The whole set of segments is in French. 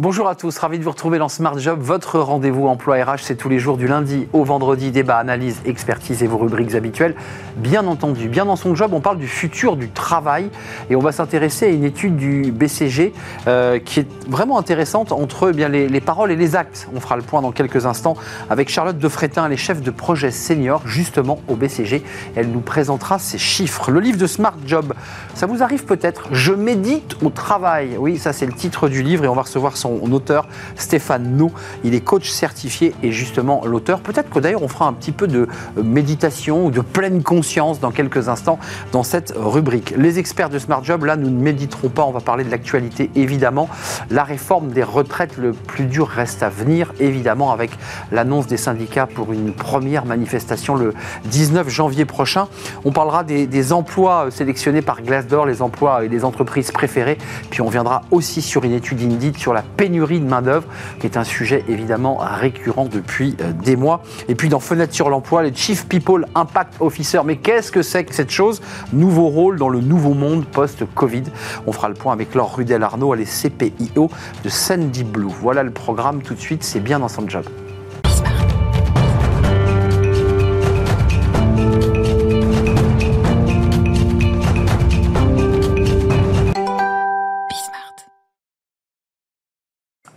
Bonjour à tous, ravi de vous retrouver dans Smart Job. Votre rendez-vous emploi RH, c'est tous les jours du lundi au vendredi. Débat, analyse, expertise et vos rubriques habituelles. Bien entendu, bien dans son job, on parle du futur du travail et on va s'intéresser à une étude du BCG euh, qui est vraiment intéressante entre eh bien, les, paroles et les actes. On fera le point dans quelques instants avec Charlotte Defrétin, elle est chef de projet senior justement au BCG. Elle nous présentera ses chiffres. Le livre de Smart Job, ça vous arrive peut-être? Je médite au travail. Oui, ça c'est le titre du livre et on va recevoir son auteur, Stéphane Nou. Il est coach certifié et justement l'auteur. Peut-être que d'ailleurs on fera un petit peu de euh, méditation ou de pleine conscience dans quelques instants dans cette rubrique. Les experts de Smart Job, là, nous ne méditerons pas. On va parler de l'actualité évidemment. La réforme des retraites, le plus dur reste à venir évidemment avec l'annonce des syndicats pour une première manifestation le 19 janvier prochain. On parlera des, emplois sélectionnés par Glassdoor, les emplois et les entreprises préférées. Puis on viendra aussi sur une étude Indeed sur la pénurie de main-d'œuvre, qui est un sujet évidemment récurrent depuis euh, des mois. Et puis dans Fenêtre sur l'emploi, les Chief People Impact Officer. Mais qu'est-ce que c'est que cette chose? Nouveau rôle dans le nouveau monde post-Covid. On fera le point avec Laure Rudel Arnaud, elle est CPIO de Sandy Blue. Voilà le programme tout de suite, c'est bien dans son job.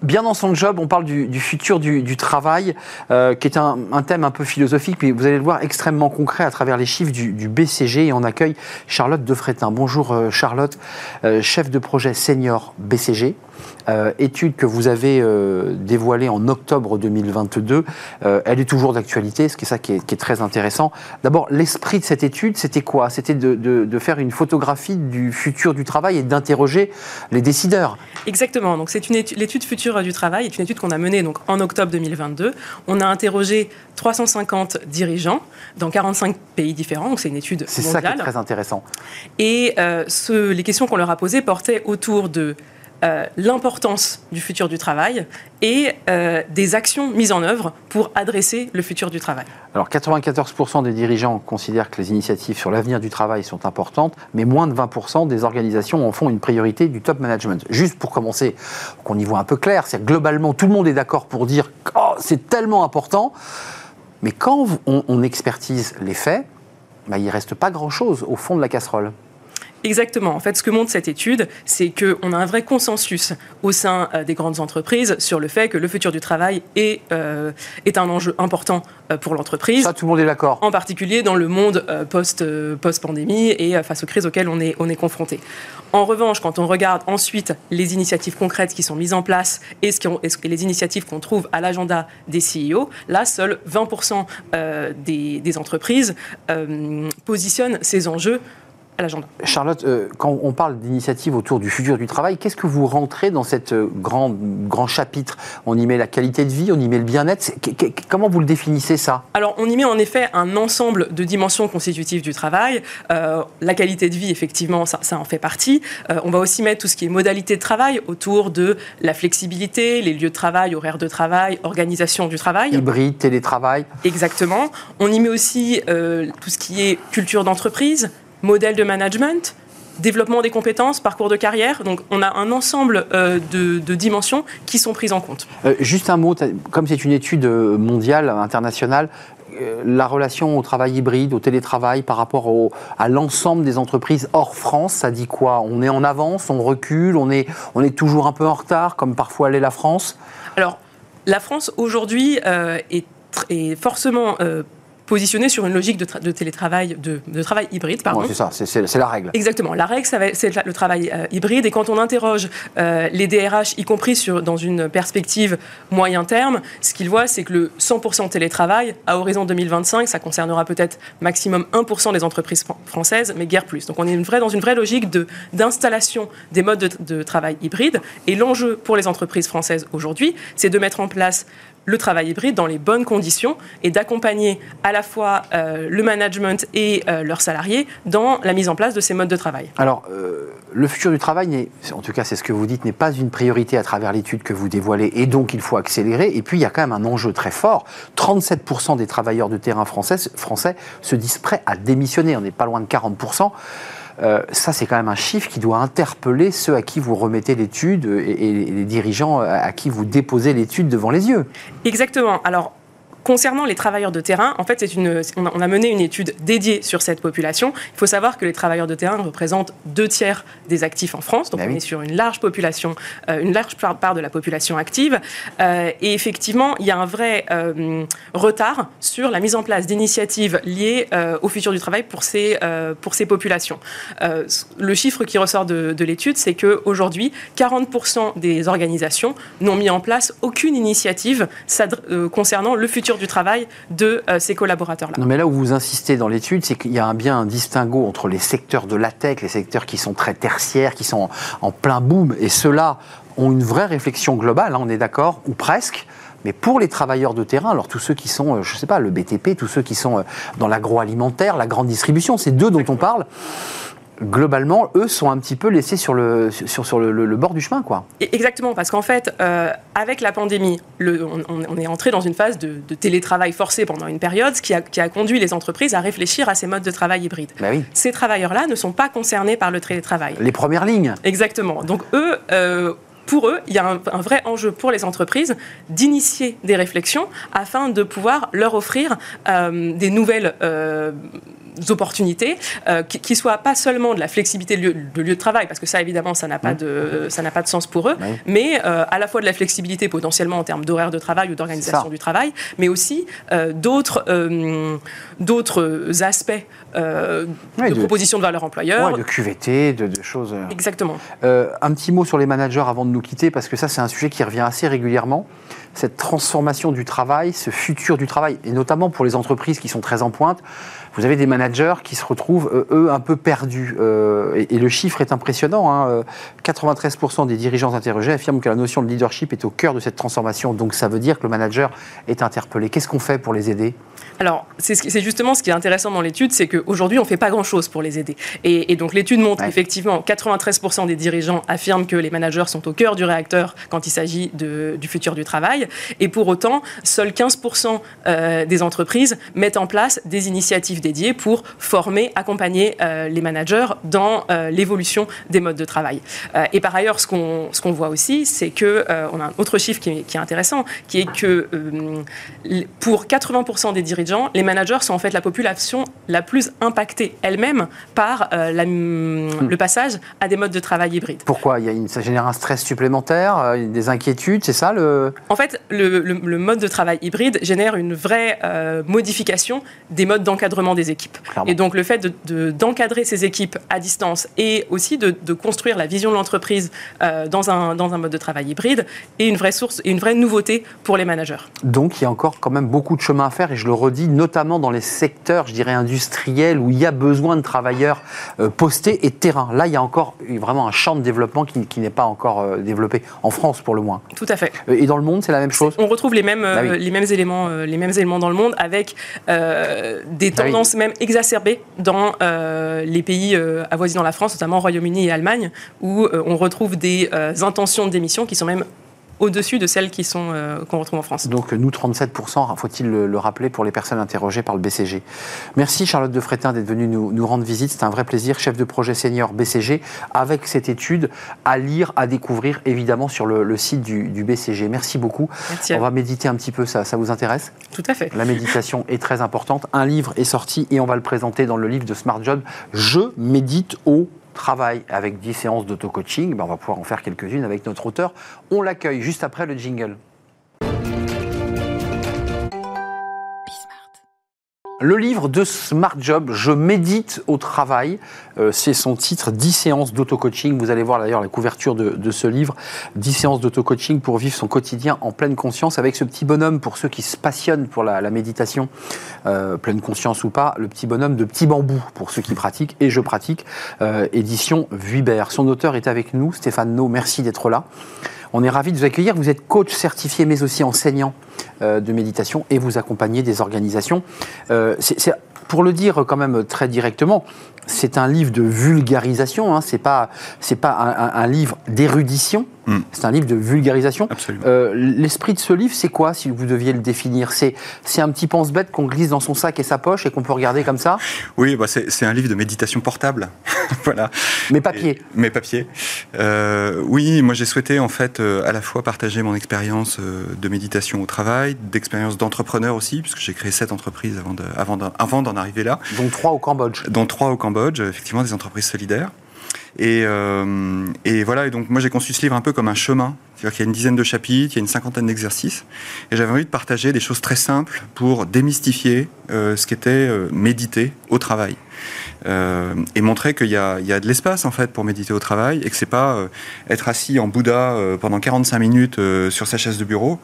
Bien dans son job, on parle du, futur du, travail, euh, qui est un, thème un peu philosophique, mais vous allez le voir extrêmement concret à travers les chiffres du, BCG. Et on accueille Charlotte Defrétin. Bonjour euh, Charlotte, euh, chef de projet senior BCG. Euh, étude que vous avez euh, dévoilée en octobre 2022, euh, elle est toujours d'actualité, ce qui est ça qui est, très intéressant. D'abord, l'esprit de cette étude, c'était quoi? C'était de, faire une photographie du futur du travail et d'interroger les décideurs. Exactement. Donc c'est une l'étude future du travail, est une étude qu'on a menée donc en octobre 2022. On a interrogé 350 dirigeants dans 45 pays différents. Donc c'est une étude mondiale. C'est ça qui est très intéressant. Et ce, les questions qu'on leur a posées portaient autour de euh, l'importance du futur du travail et euh, des actions mises en œuvre pour adresser le futur du travail. Alors 94% des dirigeants considèrent que les initiatives sur l'avenir du travail sont importantes, mais moins de 20% des organisations en font une priorité du top management. Juste pour commencer, qu'on y voit un peu clair, c'est globalement tout le monde est d'accord pour dire oh, c'est tellement important, mais quand on, expertise les faits, bah, il ne reste pas grand-chose au fond de la casserole. Exactement. En fait, ce que montre cette étude, c'est qu'on a un vrai consensus au sein euh, des grandes entreprises sur le fait que le futur du travail est, euh, est un enjeu important euh, pour l'entreprise. Ça, tout le monde est d'accord. En particulier dans le monde post, post-pandémie et face aux crises auxquelles on est, on est confronté. En revanche, quand on regarde ensuite les initiatives concrètes qui sont mises en place et, ce ont, et les initiatives qu'on trouve à l'agenda des CEO, là, seuls 20% des, des, entreprises positionnent ces enjeux Charlotte, euh, quand on parle d'initiative autour du futur du travail, qu'est-ce que vous rentrez dans cette euh, grand, grand chapitre? On y met la qualité de vie, on y met le bien-être. Comment vous le définissez ça? Alors, on y met en effet un ensemble de dimensions constitutives du travail. Euh, la qualité de vie, effectivement, ça, ça en fait partie. on va aussi mettre tout ce qui est modalité de travail autour de la flexibilité, les lieux de travail, horaires de travail, organisation du travail. Hybride, télétravail. Exactement. On y met aussi tout ce qui est culture d'entreprise, modèle de management, développement des compétences, parcours de carrière. Donc on a un ensemble euh, de, dimensions qui sont prises en compte. Euh, juste un mot, comme c'est une étude euh, mondiale, internationale, la relation au travail hybride, au télétravail par rapport à l'ensemble des entreprises hors France, ça dit quoi? On est en avance, on recule, on est, on est toujours un peu en retard, comme parfois l'est la France? Alors, la France aujourd'hui est, est, forcément positionné sur une logique de, télétravail, de, travail hybride. Pardon. c'est ça, c'est la règle. Exactement. La règle, c'est le travail euh, hybride. Et quand on interroge euh, les DRH, y compris sur, dans une perspective moyen terme, ce qu'ils voient, c'est que le 100% télétravail, à horizon 2025, ça concernera peut-être maximum 1% des entreprises françaises, mais guère plus. Donc on est une vraie, dans une vraie logique d'installation des modes de, de travail hybride. Et l'enjeu pour les entreprises françaises aujourd'hui, c'est de mettre en place le travail hybride dans les bonnes conditions et d'accompagner à la fois euh, le management et euh, leurs salariés dans la mise en place de ces modes de travail. Alors, euh, le futur du travail, en tout cas c'est ce que vous dites, n'est pas une priorité à travers l'étude que vous dévoilez et donc il faut accélérer. Et puis il y a quand même un enjeu très fort. 37% des travailleurs de terrain français, français se disent prêts à démissionner. On n'est pas loin de 40%. Ça, c'est quand même un chiffre qui doit interpeller ceux à qui vous remettez l'étude et, et les dirigeants à qui vous déposez l'étude devant les yeux. Exactement. Alors, Concernant les travailleurs de terrain, en fait, une, on, a, mené une étude dédiée sur cette population. Il faut savoir que les travailleurs de terrain représentent deux tiers des actifs en France, donc bah on est sur une large population, euh, une large part de la population active. Euh, et effectivement, il y a un vrai euh, retard sur la mise en place d'initiatives liées au futur du travail pour ces, pour ces populations. le chiffre qui ressort de, de l'étude, c'est qu'aujourd'hui, 40% des organisations n'ont mis en place aucune initiative concernant le futur du travail de euh, ces collaborateurs-là. Non, mais là où vous insistez dans l'étude, c'est qu'il y a un, bien un distinguo entre les secteurs de la tech, les secteurs qui sont très tertiaires, qui sont en, plein boom, et ceux-là ont une vraie réflexion globale, hein, on est d'accord, ou presque. Mais pour les travailleurs de terrain, alors tous ceux qui sont, euh, je ne sais pas, le BTP, tous ceux qui sont euh, dans l'agroalimentaire, la grande distribution, c'est deux dont on parle globalement, eux sont un petit peu laissés sur le, sur, sur le, bord du chemin. Quoi. Exactement, parce qu'en fait, euh, avec la pandémie, le, on, est entré dans une phase de, télétravail forcé pendant une période, ce qui a, qui a, conduit les entreprises à réfléchir à ces modes de travail hybrides. Bah oui. Ces travailleurs-là ne sont pas concernés par le télétravail. Les premières lignes. Exactement. Donc eux... Euh, pour eux, il y a un, vrai enjeu pour les entreprises d'initier des réflexions afin de pouvoir leur offrir euh, des nouvelles opportunités, euh, qui, ne soient pas seulement de la flexibilité de lieu, de, travail, parce que ça, évidemment, ça n'a pas, de, ça pas de sens pour eux, mais euh, à la fois de la flexibilité potentiellement en termes d'horaire de travail ou d'organisation du travail, mais aussi euh, d'autres, d'autres aspects de, proposition de valeur employeur. de QVT, de, choses. Exactement. un petit mot sur les managers avant de nous quitter, parce que ça, c'est un sujet qui revient assez régulièrement cette transformation du travail, ce futur du travail, et notamment pour les entreprises qui sont très en pointe vous avez des managers qui se retrouvent, euh, eux, un peu perdus. Euh, et, le chiffre est impressionnant. Hein, 93% euh, des dirigeants interrogés affirment que la notion de leadership est au cœur de cette transformation. Donc ça veut dire que le manager est interpellé. Qu'est-ce qu'on fait pour les aider? Alors, c'est justement ce qui est intéressant dans l'étude, c'est qu'aujourd'hui, on ne fait pas grand-chose pour les aider. Et, donc, l'étude montre qu'effectivement, 93% des dirigeants affirment que les managers sont au cœur du réacteur quand il s'agit du futur du travail. Et pour autant, seuls 15% des entreprises mettent en place des initiatives dédié pour former, accompagner euh, les managers dans euh, l'évolution des modes de travail. Euh, et par ailleurs, ce qu'on voit aussi, c'est que on a un autre chiffre qui est, qui est intéressant, qui est que pour 80% des dirigeants, les managers sont en fait la population la plus impactée elle-même par la, hmm. le passage à des modes de travail hybrides. Pourquoi? Il y a une, Ça génère un stress supplémentaire, des inquiétudes, c'est ça le... En fait, le, le, mode de travail hybride génère une vraie modification des modes d'encadrement des équipes. Et donc le fait d'encadrer de, ces équipes à distance et aussi de, construire la vision de l'entreprise euh, dans, un, dans un mode de travail hybride est une vraie source et une vraie nouveauté pour les managers. Donc il y a encore quand même beaucoup de chemin à faire et je le redis, notamment dans les secteurs, je dirais, industriels où il y a besoin de travailleurs euh, postés et terrain. Là, il y a encore vraiment un champ de développement qui, qui n'est pas encore euh, développé, en France pour le moins. Tout à fait. Et dans le monde, c'est la même chose On retrouve les mêmes, bah les mêmes, éléments, les mêmes éléments dans le monde avec des bah tendances même exacerbée dans euh, les pays euh, avoisinant la France, notamment Royaume-Uni et Allemagne, où euh, on retrouve des intentions de démission qui sont même au-dessus de celles qui sont euh, qu'on retrouve en France. Donc nous 37%, faut-il le, rappeler pour les personnes interrogées par le BCG. Merci Charlotte de Frétin d'être venue nous, rendre visite. C'est un vrai plaisir, chef de projet senior BCG, avec cette étude à lire, à découvrir évidemment sur le, site du, BCG. Merci beaucoup. Merci On va méditer un petit peu, ça, ça vous intéresse? Tout à fait. La méditation est très importante. Un livre est sorti et on va le présenter dans le livre de Smart Job. Je médite au travail avec 10 séances d'auto-coaching, ben on va pouvoir en faire quelques-unes avec notre auteur. On l'accueille juste après le jingle. Le livre de Smart Job, Je médite au travail, euh, c'est son titre, 10 séances d'auto-coaching. Vous allez voir d'ailleurs la couverture de, ce livre, 10 séances d'auto-coaching pour vivre son quotidien en pleine conscience avec ce petit bonhomme, pour ceux qui se passionnent pour la, méditation, euh, pleine conscience ou pas, le petit bonhomme de petit bambou, pour ceux qui pratiquent, et je pratique, euh, édition Vuibert. Son auteur est avec nous, Stéphane No, merci d'être là. On est ravi de vous accueillir. Vous êtes coach certifié, mais aussi enseignant euh, de méditation et vous accompagnez des organisations. Euh, pour le dire quand même très directement, c'est un livre de vulgarisation. Hein, c'est pas c'est pas un, livre d'érudition. Mm. C'est un livre de vulgarisation. Euh, l'esprit de ce livre, c'est quoi, si vous deviez le définir? C'est un petit pense-bête qu'on glisse dans son sac et sa poche et qu'on peut regarder comme ça? Oui, bah c'est un livre de méditation portable. voilà. Mais papier. mais papier. Euh, oui, moi j'ai souhaité en fait euh, à la fois partager mon expérience de méditation au travail, d'expérience d'entrepreneur aussi, puisque j'ai créé sept entreprises avant d'en avant arriver là. Dont trois au Cambodge. Dont trois au Cambodge, effectivement des entreprises solidaires. Et, euh, et, voilà, et donc moi j'ai conçu ce livre un peu comme un chemin. C'est-à-dire y a une dizaine de chapitres, il y a une cinquantaine d'exercices. Et j'avais envie de partager des choses très simples pour démystifier euh, ce qu'était euh, méditer au travail. Euh, et montrer qu'il y, y, a de l'espace en fait pour méditer au travail et que c'est pas être assis en Bouddha euh, pendant 45 minutes sur sa chaise de bureau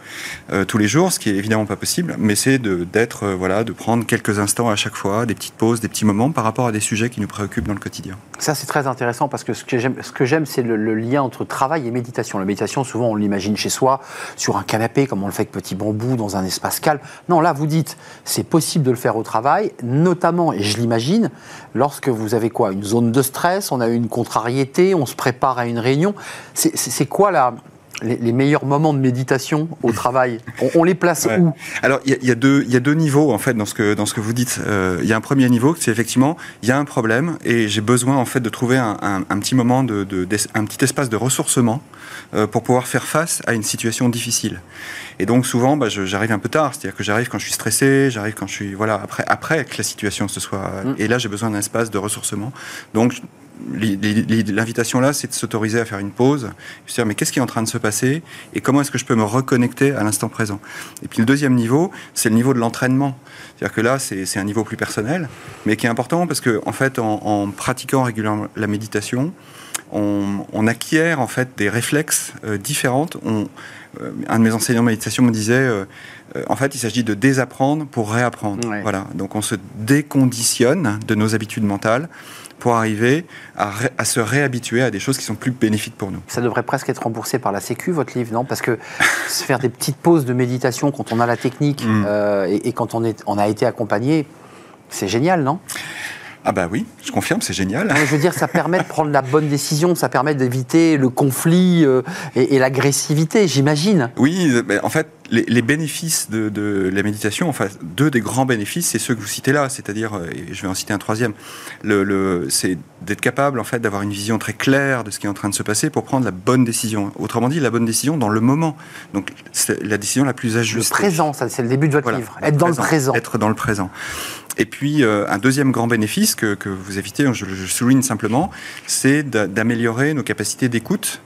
tous les jours, ce qui est évidemment pas possible, mais c'est d'être voilà de prendre quelques instants à chaque fois, des petites pauses, des petits moments par rapport à des sujets qui nous préoccupent dans le quotidien. Ça c'est très intéressant parce que ce que j'aime, ce c'est le, lien entre travail et méditation. La méditation, souvent on l'imagine chez soi, sur un canapé, comme on le fait avec Petit Bambou, dans un espace calme. Non, là vous dites, c'est possible de le faire au travail, notamment, et je l'imagine, lorsque vous avez quoi Une zone de stress, on a une contrariété, on se prépare à une réunion. C'est quoi la, les, meilleurs moments de méditation au travail on, les place où? Alors, il y, a deux, y a deux niveaux, en fait, dans ce que, dans ce que vous dites. Euh, il y a un premier niveau, c'est effectivement, il y a un problème et j'ai besoin, en fait, de trouver un, un, petit moment, de, de, un petit espace de ressourcement euh, pour pouvoir faire face à une situation difficile. Et donc, souvent, bah, j'arrive un peu tard, c'est-à-dire que j'arrive quand je suis stressé, j'arrive quand je suis, voilà, après, après que la situation se soit... Mm. Et là, j'ai besoin d'un espace de ressourcement. Donc, L'invitation là, c'est de s'autoriser à faire une pause, se dire mais qu'est-ce qui est en train de se passer et comment est-ce que je peux me reconnecter à l'instant présent? Et puis le deuxième niveau, c'est le niveau de l'entraînement. C'est-à-dire que là, c'est un niveau plus personnel, mais qui est important parce que en fait, en, pratiquant régulièrement la méditation, on, acquiert en fait des réflexes euh, différents. On, euh, un de mes enseignants de méditation me disait, euh, en fait, il s'agit de désapprendre pour réapprendre. Voilà. Donc on se déconditionne de nos habitudes mentales pour arriver à, se réhabituer à des choses qui sont plus bénéfiques pour nous. Ça devrait presque être remboursé par la Sécu, votre livre, non? Parce que faire des petites pauses de méditation quand on a la technique mm. euh, et, quand on, est, on a été accompagné, c'est génial, non? Ah bah oui, je confirme, c'est génial. je veux dire, ça permet de prendre la bonne décision, ça permet d'éviter le conflit euh, et, l'agressivité, j'imagine. Oui, en fait, les, bénéfices de, la méditation, enfin, deux des grands bénéfices, c'est ceux que vous citez là, c'est-à-dire, euh, et je vais en citer un troisième, le, c'est d'être capable, en fait, d'avoir une vision très claire de ce qui est en train de se passer pour prendre la bonne décision. Autrement dit, la bonne décision dans le moment. Donc, c'est la décision la plus ajustée. Le présent, ça, c'est le début de votre livre. Être dans le présent. Être dans le présent. Et puis, euh, un deuxième grand bénéfice que, vous évitez, je, je souligne simplement, c'est d'améliorer nos capacités d'écoute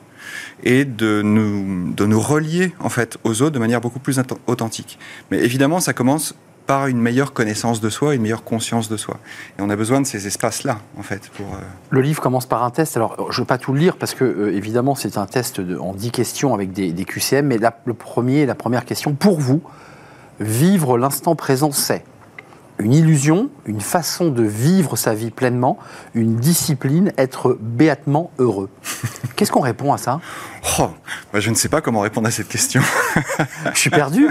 et de nous, de nous relier en fait aux autres de manière beaucoup plus authentique. Mais évidemment, ça commence par une meilleure connaissance de soi, une meilleure conscience de soi. Et on a besoin de ces espaces-là, en fait. Euh, Le livre commence par un test. Alors, je ne veux pas tout le lire parce que, euh, évidemment, c'est un test en 10 questions avec des, des QCM. Mais le premier, la première question, pour vous, vivre l'instant présent, c'est? Une illusion, une façon de vivre sa vie pleinement, une discipline, être béatement heureux. Qu'est-ce qu'on répond à ça? Oh, bah, Je ne sais pas comment répondre à cette question. je suis perdu.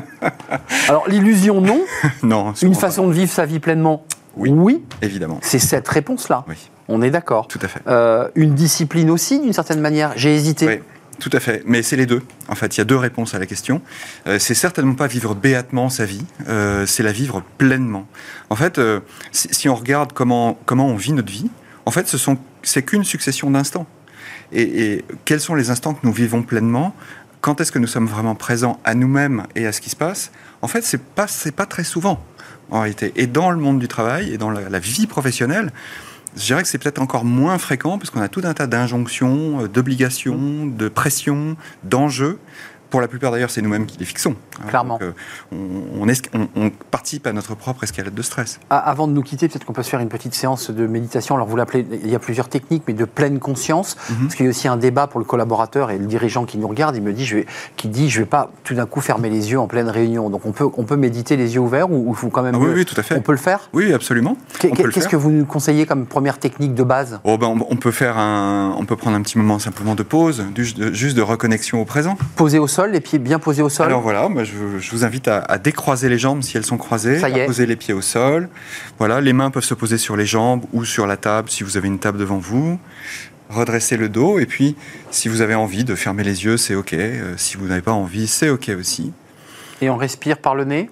Alors l'illusion, non. Non. Une façon de vivre sa vie pleinement, oui. Oui. Évidemment. C'est cette réponse-là. Oui. On est d'accord. Tout à fait. Euh, une discipline aussi, d'une certaine manière. J'ai hésité. Oui. Tout à fait, mais c'est les deux. En fait, il y a deux réponses à la question. Euh, c'est certainement pas vivre béatement sa vie, euh, c'est la vivre pleinement. En fait, euh, si, on regarde comment, comment on vit notre vie, en fait, ce sont c'est qu'une succession d'instants. Et, quels sont les instants que nous vivons pleinement? Quand est-ce que nous sommes vraiment présents à nous-mêmes et à ce qui se passe? En fait, c'est pas c'est pas très souvent en réalité. Et dans le monde du travail et dans la vie professionnelle, je dirais que c'est peut-être encore moins fréquent parce qu'on a tout un tas d'injonctions, euh, d'obligations, de pressions, d'enjeux pour la plupart d'ailleurs, c'est nous-mêmes qui les fixons. Hein. Clairement. Euh, on, on, participe à notre propre escalade de stress. Ah, avant de nous quitter, peut-être qu'on peut se faire une petite séance de méditation. Alors vous l'appelez, il y a plusieurs techniques, mais de pleine conscience. Mhm. Parce qu'il y a aussi un débat pour le collaborateur et le dirigeant qui nous regarde. Il me dit, je vais, qui dit, je vais pas tout d'un coup fermer les yeux en pleine réunion. Donc on peut, on peut méditer les yeux ouverts ou faut quand même. Ah oui, oui, tout à fait. On peut le faire? Oui, absolument. Qu'est-ce que vous nous conseillez comme première technique de base? Oh ben, on, peut faire un, on peut prendre un petit moment simplement de pause, juste de, juste de reconnexion au présent. Poser au sol, les pieds bien posés au sol Alors voilà, je, vous invite à, décroiser les jambes si elles sont croisées, à poser les pieds au sol. Voilà, les mains peuvent se poser sur les jambes ou sur la table si vous avez une table devant vous. redresser le dos. Et puis, si vous avez envie de fermer les yeux, c'est OK. Euh, si vous n'avez pas envie, c'est OK aussi. Et on respire par le nez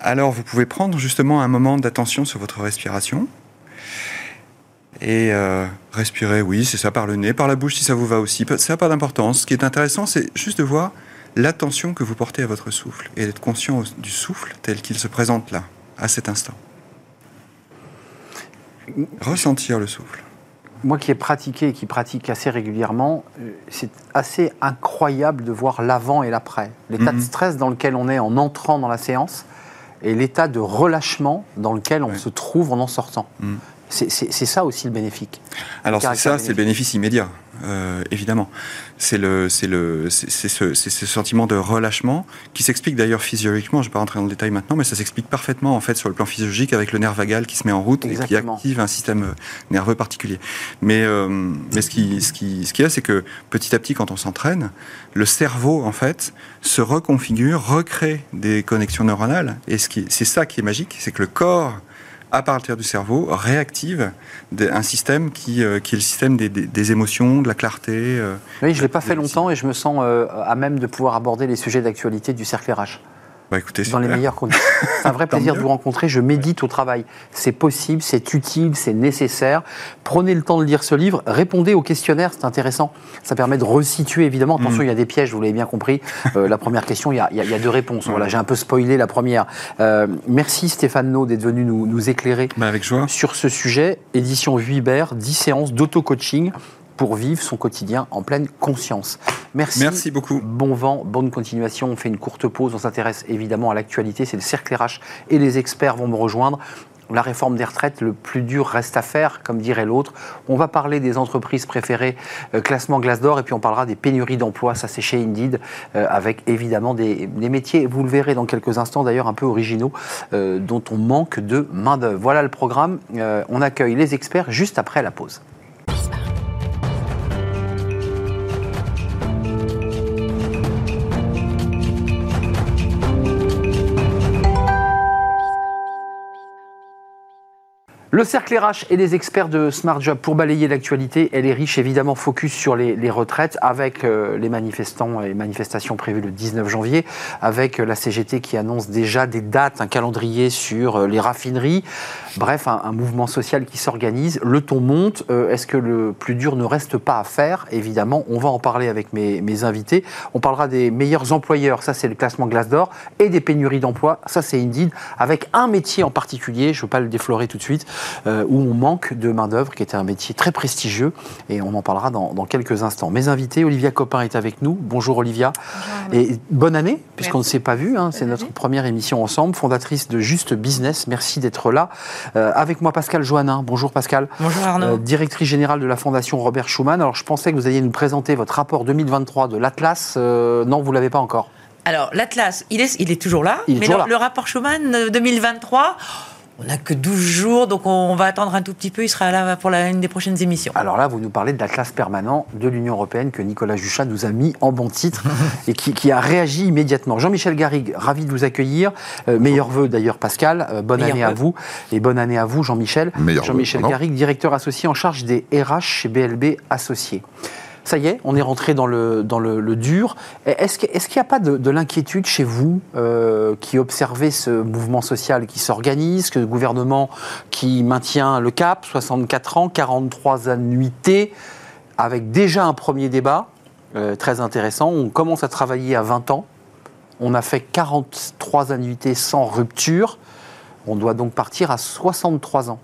Alors, vous pouvez prendre justement un moment d'attention sur votre respiration. Et euh, respirer, oui, c'est ça, par le nez, par la bouche si ça vous va aussi. Ça n'a pas d'importance. Ce qui est intéressant, c'est juste de voir l'attention que vous portez à votre souffle et d'être conscient du souffle tel qu'il se présente là, à cet instant. Ressentir le souffle. Moi qui ai pratiqué et qui pratique assez régulièrement, euh, c'est assez incroyable de voir l'avant et l'après. L'état de mhm. stress dans lequel on est en entrant dans la séance et l'état de relâchement dans lequel on se trouve en en sortant. Mhm. C'est ça aussi le bénéfique. Alors c'est ça, c'est le bénéfice immédiat, euh, évidemment. C'est le, c'est le, c'est ce, ce, sentiment de relâchement qui s'explique d'ailleurs physiologiquement. Je ne vais pas rentrer dans le détail maintenant, mais ça s'explique parfaitement en fait sur le plan physiologique avec le nerf vagal qui se met en route et qui active un système nerveux particulier. Mais, euh, mais ce qui, ce qui, ce qui est, c'est que petit à petit, quand on s'entraîne, le cerveau en fait se reconfigure, recrée des connexions neuronales. Et ce qui, c'est ça qui est magique, c'est que le corps à partir du cerveau, réactive un système qui, euh, qui est le système des, émotions, de la clarté. Euh, oui, je ne l'ai pas fait longtemps et je me sens euh, à même de pouvoir aborder les sujets d'actualité du cercle RH. Bah, écoutez, dans les meilleures conditions. C'est un vrai plaisir de vous rencontrer. Je médite au travail. C'est possible, c'est utile, c'est nécessaire. Prenez le temps de lire ce livre. Répondez aux questionnaires, c'est intéressant. Ça permet de resituer, évidemment. Attention, mm. il y a des pièges, vous l'avez bien compris. Euh, la première question, il y, a, il y, a, deux réponses. Voilà, j'ai un peu spoilé la première. Euh, merci Stéphane No d'être venu nous, nous éclairer bah, avec joie. sur ce sujet. Édition Vuibert, 10 séances d'auto-coaching pour vivre son quotidien en pleine conscience. Merci. Merci beaucoup. Bon vent, bonne continuation. On fait une courte pause. On s'intéresse évidemment à l'actualité. C'est le cercle RH et les experts vont me rejoindre. La réforme des retraites, le plus dur reste à faire, comme dirait l'autre. On va parler des entreprises préférées, euh, classement Glace d'Or, et puis on parlera des pénuries d'emplois, ça c'est chez Indeed, euh, avec évidemment des, métiers, vous le verrez dans quelques instants d'ailleurs, un peu originaux, euh, dont on manque de main-d'œuvre. Voilà le programme. on accueille les experts juste après la pause. Le cercle RH et les experts de Smart Job pour balayer l'actualité. Elle est riche, évidemment, focus sur les, retraites avec euh, les manifestants et manifestations prévues le 19 janvier, avec euh, la CGT qui annonce déjà des dates, un calendrier sur euh, les raffineries. Bref, un, mouvement social qui s'organise. Le ton monte. Est-ce que le plus dur ne reste pas à faire? Évidemment, on va en parler avec mes, mes invités. On parlera des meilleurs employeurs, ça c'est le classement Glace d'Or, et des pénuries d'emploi, ça c'est Indeed, avec un métier en particulier, je ne veux pas le déflorer tout de suite, euh, où on manque de main-d'œuvre, qui était un métier très prestigieux, et on en parlera dans, quelques instants. Mes invités, Olivia Copin est avec nous. Bonjour Olivia. Et bonne année, puisqu'on ne s'est pas vu, hein. c'est notre première émission ensemble, fondatrice de Juste Business. Merci d'être là. Euh, avec moi, Pascal Joannin. Bonjour Pascal. Bonjour Arnaud. Euh, directrice générale de la Fondation Robert Schuman. Alors je pensais que vous alliez nous présenter votre rapport 2023 de l'Atlas. non, vous ne l'avez pas encore. Alors, l'Atlas, il est, il est toujours là. mais le, rapport Schuman 2023, on n'a que 12 jours, donc on va attendre un tout petit peu. Il sera là pour la, une des prochaines émissions. Alors là, vous nous parlez de la classe permanente de l'Union européenne que Nicolas Juchat nous a mis en bon titre et qui, a réagi immédiatement. Jean-Michel Garrigue, ravi de vous accueillir. Euh, meilleurs vœux d'ailleurs, Pascal. Euh, bonne année à vous. Et bonne année à vous, Jean-Michel. Jean-Michel Garrigue, directeur associé en charge des RH chez BLB Associés ça y est, on est rentré dans le, dur. Est-ce qu'il n'y a pas de, l'inquiétude chez vous euh, qui observez ce mouvement social qui s'organise, que le gouvernement qui maintient le cap, 64 ans, 43 annuités, avec déjà un premier débat euh, très intéressant. On commence à travailler à 20 ans. On a fait 43 annuités sans rupture. On doit donc partir à 63 ans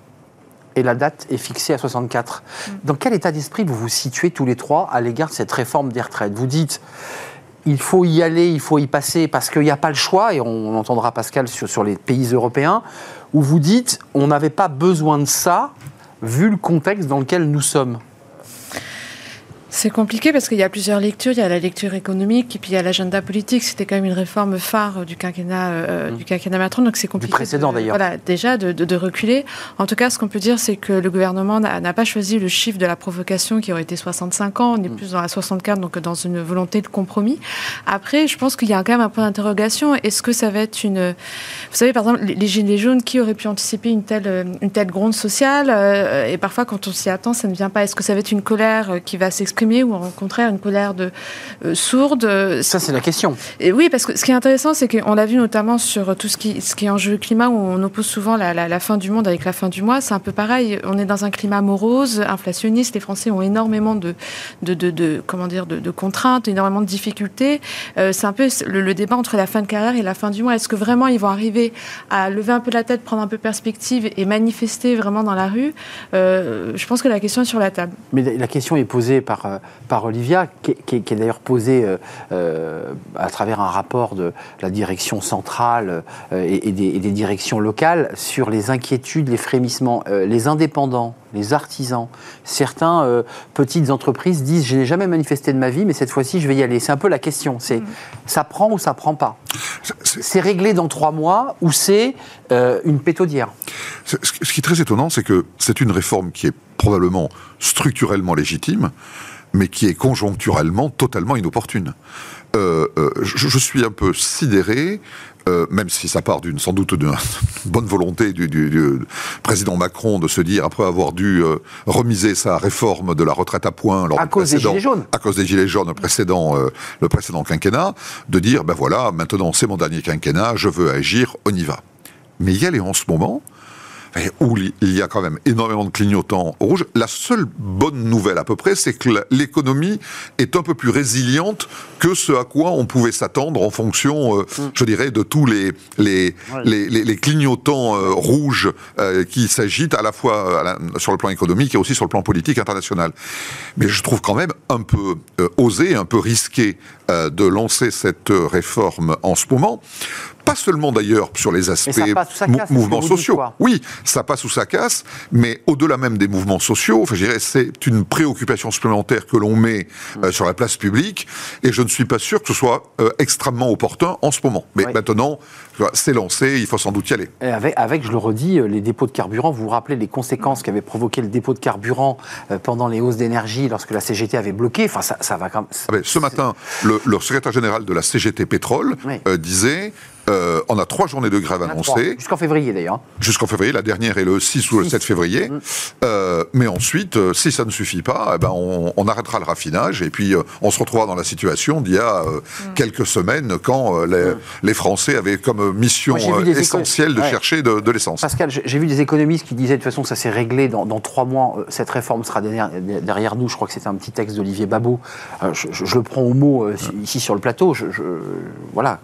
et la date est fixée à 64. Mm. Dans quel état d'esprit vous vous situez tous les trois à l'égard de cette réforme des retraites? Vous dites, il faut y aller, il faut y passer parce qu'il n'y a pas le choix, et on, entendra Pascal sur, sur, les pays européens, où vous dites, on n'avait pas besoin de ça vu le contexte dans lequel nous sommes? C'est compliqué parce qu'il y a plusieurs lectures. Il y a la lecture économique et puis il y a l'agenda politique. C'était quand même une réforme phare du quinquennat, euh, mmh. du quinquennat Macron, donc c'est compliqué. Du précédent d'ailleurs. Voilà, déjà de, de, reculer. En tout cas, ce qu'on peut dire, c'est que le gouvernement n'a pas choisi le chiffre de la provocation qui aurait été 65 ans. On est mmh. plus dans la 64, donc dans une volonté de compromis. Après, je pense qu'il y a quand même un point d'interrogation. Est-ce que ça va être une. Vous savez, par exemple, les Gilets jaunes, qui aurait pu anticiper une telle, une telle gronde sociale euh, Et parfois, quand on s'y attend, ça ne vient pas. Est-ce que ça va être une colère qui va s'exprimer ou au contraire une colère de euh, sourde Ça, c'est la question. Et oui, parce que ce qui est intéressant, c'est qu'on l'a vu notamment sur tout ce qui, ce qui est enjeu climat, où on oppose souvent la, la, fin du monde avec la fin du mois. C'est un peu pareil. On est dans un climat morose, inflationniste. Les Français ont énormément de, de, de, comment dire, de, contraintes, énormément de difficultés. Euh, c'est un peu le, débat entre la fin de carrière et la fin du mois. Est-ce que vraiment ils vont arriver à lever un peu la tête, prendre un peu perspective et manifester vraiment dans la rue? Euh, Je pense que la question est sur la table. Mais la question est posée par, par Olivia, qui, est d'ailleurs posée euh, à travers un rapport de la direction centrale et, des, et, des, directions locales sur les inquiétudes, les frémissements. les indépendants les artisans, certains euh, petites entreprises disent je n'ai jamais manifesté de ma vie, mais cette fois-ci je vais y aller. C'est un peu la question. C'est mm. ça prend ou ça prend pas? C'est réglé dans trois mois ou c'est euh, une pétaudière? Ce qui est très étonnant, c'est que c'est une réforme qui est probablement structurellement légitime, mais qui est conjoncturellement totalement inopportune. Euh, je, suis un peu sidéré euh, même si ça part d'une sans doute d'une bonne volonté du, président Macron de se dire après avoir dû euh, remiser sa réforme de la retraite à points lors à cause des gilets jaunes à cause des gilets jaunes le précédent euh, le précédent quinquennat de dire ben voilà maintenant c'est mon dernier quinquennat je veux agir on y va mais il y a les en ce moment où il y a quand même énormément de clignotants rouges. La seule bonne nouvelle à peu près, c'est que l'économie est un peu plus résiliente que ce à quoi on pouvait s'attendre en fonction, euh, mm. je dirais, de tous les, les, les, clignotants euh, rouges euh, qui s'agitent à la fois sur le plan économique et aussi sur le plan politique international. Mais je trouve quand même un peu osé, un peu risqué de lancer cette réforme en ce moment pas seulement d'ailleurs sur les aspects mouvements sociaux. oui, ça passe ou ça casse, mais au-delà même des mouvements sociaux, enfin, je dirais, c'est une préoccupation supplémentaire que l'on met euh, sur la place publique, et je ne suis pas sûr que ce soit euh, extrêmement opportun en ce moment. Mais maintenant, c'est lancé, il faut sans doute y aller. avec, avec, je le redis, euh, les dépôts de carburant, vous vous rappelez les conséquences qu'avait provoqué le dépôt de carburant pendant les hausses d'énergie lorsque la CGT avait bloqué Enfin, ça, ça va quand même... Ah ben, ce matin, le, secrétaire général de la CGT Pétrole disait euh, on a trois journées de grève annoncées. Jusqu'en février d'ailleurs. Jusqu'en février, la dernière est le 6 ou le 7 février. Mm. Euh, mais ensuite, euh, si ça ne suffit pas, eh ben on, arrêtera le raffinage et puis on se retrouvera dans la situation d'il y a mm. quelques semaines quand mm. les, Français avaient comme mission essentielle de chercher de, l'essence. Pascal, j'ai vu des économistes qui disaient de toute façon ça s'est réglé dans, trois mois, cette réforme sera derrière, nous. Je crois que c'était un petit texte d'Olivier Babot. Je, le prends au mot ici sur le plateau. Je, voilà,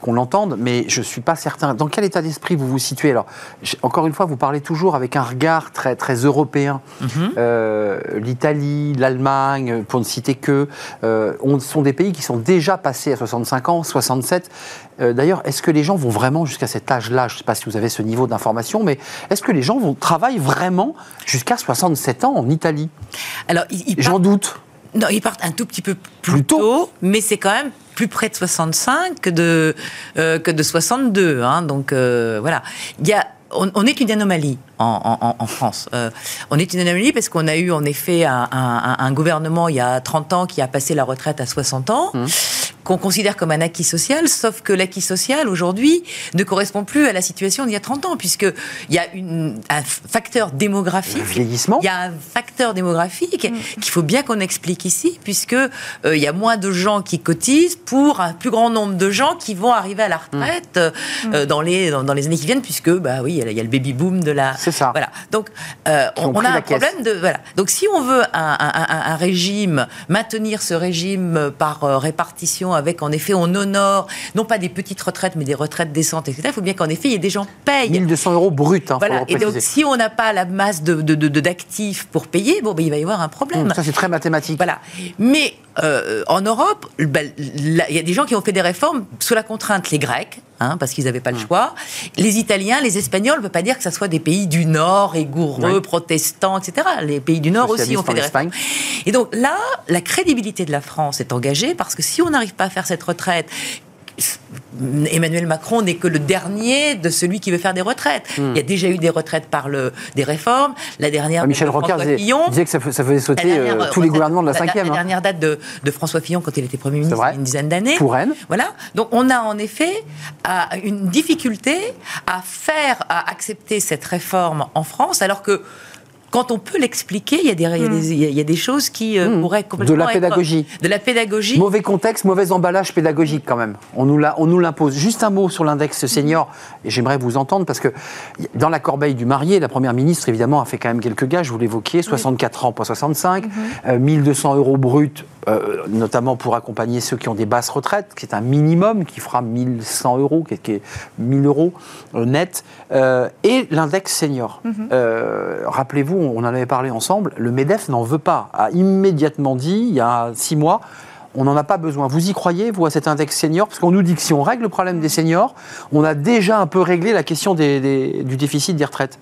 qu'on l'entende mais je ne suis pas certain. Dans quel état d'esprit vous vous situez Alors, encore une fois, vous parlez toujours avec un regard très, très européen. Mhm. Euh, L'Italie, l'Allemagne, pour ne citer que, euh, sont des pays qui sont déjà passés à 65 ans, 67. Euh, d'ailleurs, est-ce que les gens vont vraiment jusqu'à cet âge-là? Je ne sais pas si vous avez ce niveau d'information, mais est-ce que les gens vont travailler vraiment jusqu'à 67 ans en Italie? Alors, j'en doute. Non, ils partent un tout petit peu plus, tôt, mais c'est quand même plus près de 65 que de, euh, que de 62. Hein, donc euh, voilà. Il y a, on, est une anomalie en, en, France. Euh, on est une anomalie parce qu'on a eu en effet un, un, gouvernement il y a 30 ans qui a passé la retraite à 60 ans. Mmh qu'on considère comme un acquis social, sauf que l'acquis social aujourd'hui ne correspond plus à la situation d'il y a 30 ans, puisqu'il y a une, un facteur démographique. vieillissement. Il y a un facteur démographique mm. qu'il faut bien qu'on explique ici, puisque euh, il y a moins de gens qui cotisent pour un plus grand nombre de gens qui vont arriver à la mm. retraite euh, dans, les, dans, les années qui viennent, puisque bah oui, il y, a le baby boom de la. C'est ça. Voilà. Donc euh, on, a un problème de voilà. Donc si on veut un, un régime, maintenir ce régime par répartition avec, en effet, on honore, non pas des petites retraites, mais des retraites décentes, etc. Il faut bien qu'en effet, il y ait des gens payent. 1200 euros brut. Hein, voilà. Et donc, si on n'a pas la masse d'actifs de, de, pour payer bon, ben, il va y avoir un problème. Ça, c'est très mathématique. Voilà. Mais euh, en Europe, ben, il y a des gens qui ont fait des réformes sous la contrainte. Les Grecs, hein, parce qu'ils n'avaient pas le Hum. choix. Les Italiens, les Espagnols, on ne peut pas dire que ce soit des pays du Nord, rigoureux, Oui. protestants, etc. Les pays du Nord aussi ont fait des réformes. Et donc là, la crédibilité de la France est engagée parce que si on n'arrive pas à faire cette retraite, Emmanuel Macron n'est que le dernier de celui qui veut faire des retraites. Il y a déjà eu des retraites par le, des réformes. La dernière, Ah, Michel de Rocard François Fillon. disait que ça, ça faisait La sauter dernière, euh, tous les gouvernements de la la- cinquième. La, hein. dernière date de, de François Fillon quand il était Premier ministre, il y a une dizaine d'années. Touraine. Voilà. Donc on a en effet euh, une difficulté à faire, à accepter cette réforme en France, alors que quand on peut l'expliquer, il y, a des- y y a- des choses qui euh, Hmm. pourraient complètement De la être- pédagogie. de la pédagogie. Mauvais contexte, mauvais emballage pédagogique quand même. On nous l'impose. Juste un mot sur l'index senior, et j'aimerais vous entendre parce que dans la corbeille du marié, la première ministre évidemment a fait quand même quelques gages. Vous l'évoquiez, 64 ans, pas 65, euh, 1200 euros bruts, euh, notamment pour accompagner ceux qui ont des basses retraites, qui est un minimum qui fera 1100 euros, qui est, qui est 1000 euros euh, net, euh, et l'index senior. Euh, Rappelez-vous, on en avait parlé ensemble. Le Medef n'en veut pas. A immédiatement dit il y a six mois. On n'en a pas besoin. Vous y croyez, vous, à cet index senior? Parce qu'on nous dit que si on règle le problème des seniors, on a déjà un peu réglé la question des- des- du déficit des retraites.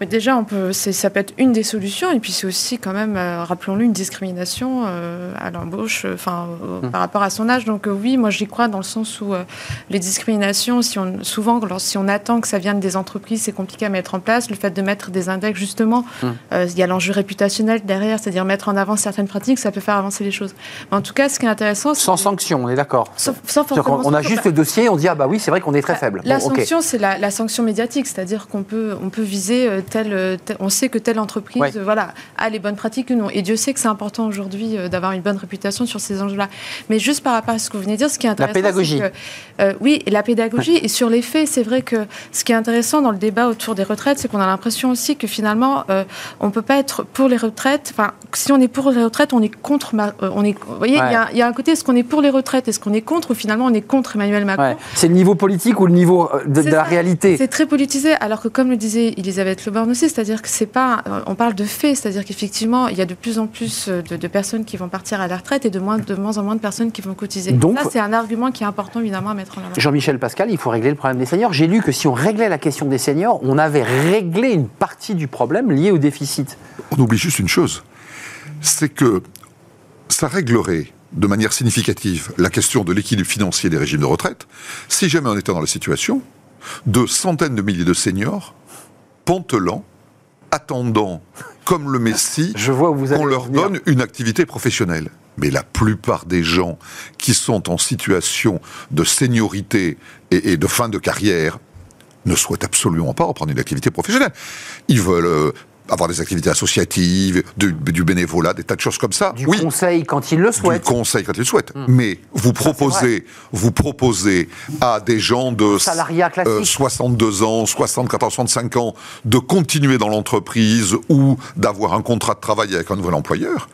Mais déjà, on peut, ça peut être une des solutions, et puis c'est aussi quand même, euh, rappelons-le, une discrimination euh, à l'embauche, euh, enfin, Hum. par rapport à son âge. Donc oui, moi j'y crois dans le sens où les discriminations, si on, souvent, si on attend que ça vienne des entreprises, c'est compliqué à mettre en place. Le fait de mettre des index, justement, euh, il y a l'enjeu réputationnel derrière, c'est-à-dire mettre en avant certaines pratiques, ça peut faire avancer les choses. Mais en tout cas, ce qui est intéressant, Sans sanction, on est d'accord. Sans- sans forcément On a juste le dossier, on dit ah bah oui, c'est vrai qu'on est très Bah, faible. La Bon, sanction, c'est la, la sanction médiatique, c'est-à-dire qu'on peut, on peut viser telle, telle- On sait que telle entreprise Ouais. voilà, a les bonnes pratiques ou non. Et Dieu sait que c'est important aujourd'hui euh, d'avoir une bonne réputation sur ces enjeux-là. Mais juste par rapport à ce que vous venez de dire, ce qui est intéressant. pédagogie. c'est que, euh, oui, la pédagogie. Et sur les faits, c'est vrai que ce qui est intéressant dans le débat autour des retraites, c'est qu'on a l'impression aussi que finalement, euh, on ne peut pas être pour les retraites. Enfin, si on est pour les retraites, on est contre. ma- on est, vous voyez, il y a- Ouais. il y, a un côté, est-ce qu'on est pour les retraites? Est-ce qu'on est contre? Ou finalement, on est contre Emmanuel Macron? C'est le niveau politique ou le niveau de, la réalité? C'est très politisé, alors que comme le disait Elisabeth Aussi, c'est-à-dire que c'est pas, euh, on parle de faits, c'est-à-dire qu'effectivement, il y a de plus en plus euh, de, de personnes qui vont partir à la retraite et de moins, de moins en moins de personnes qui vont cotiser. Donc- ça, c'est un argument qui est important évidemment à mettre en avant. Jean-Michel Pascal, il faut régler le problème des seniors. J'ai lu que si on réglait la question des seniors, on avait réglé une partie du problème lié au déficit. On oublie juste une chose, c'est que ça réglerait de manière significative la question de l'équilibre financier des régimes de retraite si jamais on était dans la situation de centaines de milliers de seniors pantelants, attendant, comme le Messie, Je vois où vous allez qu'on leur venir. donne une activité professionnelle. Mais la plupart des gens qui sont en situation de seniorité et, et de fin de carrière ne souhaitent absolument pas reprendre une activité professionnelle. Ils veulent euh, avoir des activités associatives, du, du bénévolat, des tas de choses comme ça. Du oui, conseil quand il le du souhaite. conseil quand ils le souhaitent. Mais vous proposez, vous proposez à des gens de Salariat classique. euh, 62 ans, 64 ans, 65 ans de continuer dans l'entreprise ou d'avoir un contrat de travail avec un nouvel employeur.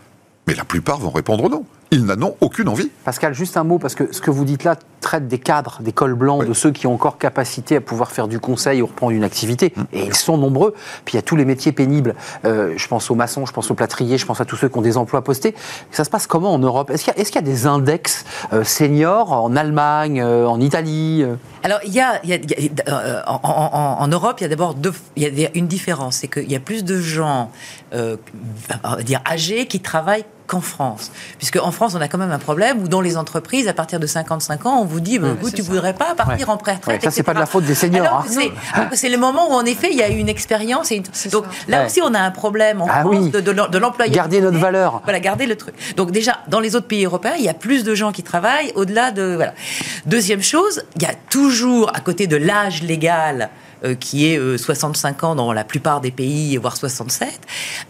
Mais la plupart vont répondre non. Ils n'en ont aucune envie. Pascal, juste un mot, parce que ce que vous dites là traite des cadres, des cols blancs, Oui. de ceux qui ont encore capacité à pouvoir faire du conseil ou reprendre une activité. Hum. Et ils sont nombreux. Puis il y a tous les métiers pénibles. Euh, je pense aux maçons, je pense aux plâtriers, je pense à tous ceux qui ont des emplois postés. Ça se passe comment en Europe? Est-ce qu'il y, a- y des index euh, seniors en Allemagne, euh, en Italie Alors, il y a, il y a- il y a- euh, en, en- en Europe, il y a d'abord deux- il y a des- une différence, c'est qu'il y a plus de gens, euh, on va dire âgés, qui travaillent qu'en France. Puisque en France, on a quand même un problème où dans les entreprises, à partir de 55 ans, on vous dit, bah, écoute, tu voudrais pas partir Ouais. en pré-retraite Ouais, ça, c'est pas de la faute des seniors, Alors hein. que c'est- le moment où, en effet, il y a eu une expérience. Et une... Donc ça. là Ouais. aussi, on a un problème en Ah France oui. de, de, l'em- de l'employabilité. Garder notre valeur. Voilà, garder le truc. Donc déjà, dans les autres pays européens, il y a plus de gens qui travaillent au-delà de... Voilà. Deuxième chose, il y a toujours, à côté de l'âge légal, euh, qui est euh, 65 ans dans la plupart des pays, voire 67,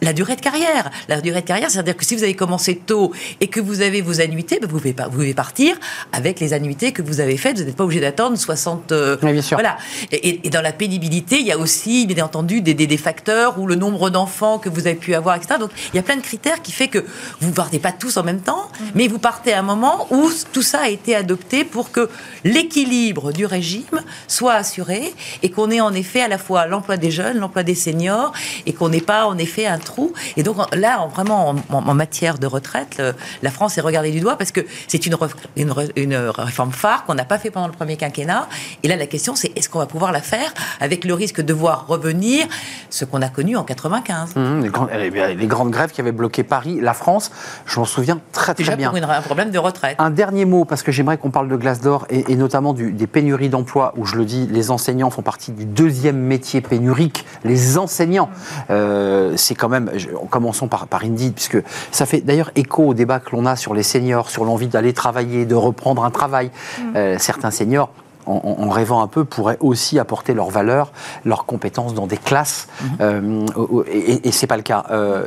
la durée de carrière. La durée de carrière, c'est-à-dire que si vous avez commencé tôt et que vous avez vos annuités, ben, vous, pouvez pas, vous pouvez partir avec les annuités que vous avez faites. Vous n'êtes pas obligé d'attendre 60... euh, Oui, bien sûr. Voilà. Et, dans la pénibilité, il y a aussi, bien entendu, des, des, des facteurs ou le nombre d'enfants que vous avez pu avoir, etc. Donc, il y a plein de critères qui fait que vous ne partez pas tous en même temps, mais vous partez à un moment où tout ça a été adopté pour que l'équilibre du régime soit assuré et qu'on ait ait en effet à la fois l'emploi des jeunes, l'emploi des seniors, et qu'on n'ait pas en effet un trou. Et donc là, vraiment, en, matière de retraite, la France est regardée du doigt parce que c'est une, une, une, réforme phare qu'on n'a pas fait pendant le premier quinquennat. Et là, la question, c'est est-ce qu'on va pouvoir la faire avec le risque de voir revenir ce qu'on a connu en 95 mmh, les, grandes grèves qui avaient bloqué Paris, la France, je m'en souviens très très bien. Pour un problème de retraite. Un dernier mot, parce que j'aimerais qu'on parle de glace d'or et, notamment des pénuries d'emploi, où je le dis, les enseignants font partie du deuxième métier pénurique, les enseignants. Euh, c'est quand même, commençons par, par Indeed, puisque ça fait d'ailleurs écho au débat que l'on a sur les seniors, sur l'envie d'aller travailler, de reprendre un travail. Mm. Euh, certains seniors en, rêvant un peu, pourraient aussi apporter leur valeur, leurs compétences dans des classes. Mm-hmm. Euh, et, et c'est pas le cas.